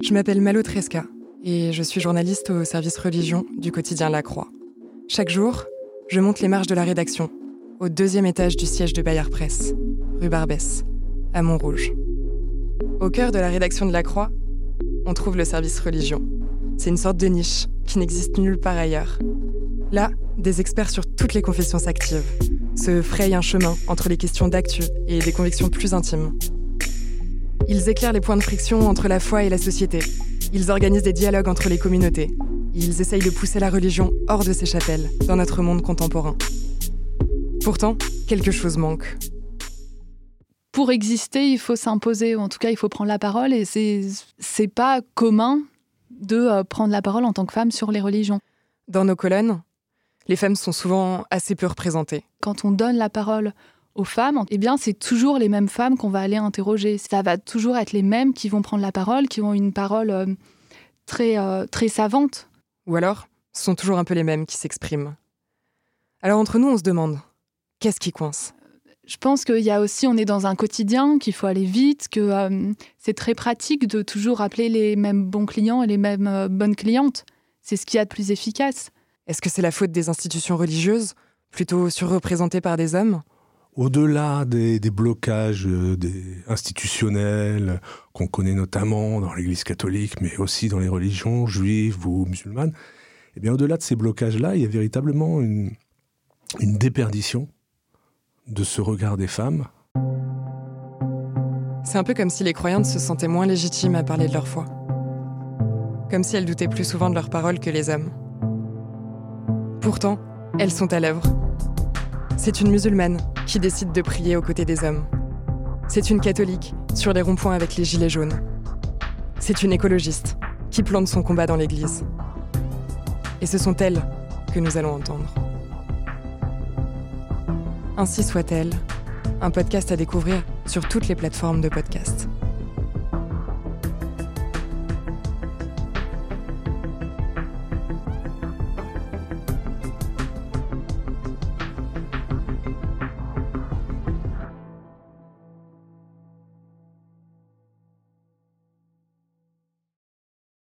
Je m'appelle Malo Tresca et je suis journaliste au service religion du quotidien La Croix. Chaque jour, je monte les marches de la rédaction, au deuxième étage du siège de Bayard Presse, rue Barbès, à Montrouge. Au cœur de la rédaction de La Croix, on trouve le service religion. C'est une sorte de niche qui n'existe nulle part ailleurs. Là, des experts sur toutes les confessions s'activent, se frayent un chemin entre les questions d'actu et des convictions plus intimes. Ils éclairent les points de friction entre la foi et la société. Ils organisent des dialogues entre les communautés. Ils essayent de pousser la religion hors de ses chapelles, dans notre monde contemporain. Pourtant, quelque chose manque. Pour exister, il faut s'imposer, ou en tout cas, il faut prendre la parole, et c'est, c'est pas commun de euh, prendre la parole en tant que femme sur les religions. Dans nos colonnes, les femmes sont souvent assez peu représentées. Quand on donne la parole aux femmes, eh bien, c'est toujours les mêmes femmes qu'on va aller interroger. Ça va toujours être les mêmes qui vont prendre la parole, qui ont une parole euh, très, euh, très savante. Ou alors, ce sont toujours un peu les mêmes qui s'expriment. Alors entre nous, on se demande, qu'est-ce qui coince? Je pense qu'il y a aussi, on est dans un quotidien, qu'il faut aller vite, que euh, c'est très pratique de toujours appeler les mêmes bons clients et les mêmes bonnes clientes. C'est ce qu'il y a de plus efficace. Est-ce que c'est la faute des institutions religieuses, plutôt surreprésentées par des hommes? Au-delà des, blocages euh, institutionnels qu'on connaît notamment dans l'Église catholique, mais aussi dans les religions juives ou musulmanes, eh bien, au-delà de ces blocages-là, il y a véritablement une, une déperdition de ce regard des femmes. C'est un peu comme si les croyantes se sentaient moins légitimes à parler de leur foi. Comme si elles doutaient plus souvent de leurs paroles que les hommes. Pourtant, elles sont à l'œuvre. C'est une musulmane qui décide de prier aux côtés des hommes. C'est une catholique sur les ronds-points avec les gilets jaunes. C'est une écologiste qui plante son combat dans l'église. Et ce sont elles que nous allons entendre. Ainsi soit-elle, un podcast à découvrir sur toutes les plateformes de podcast.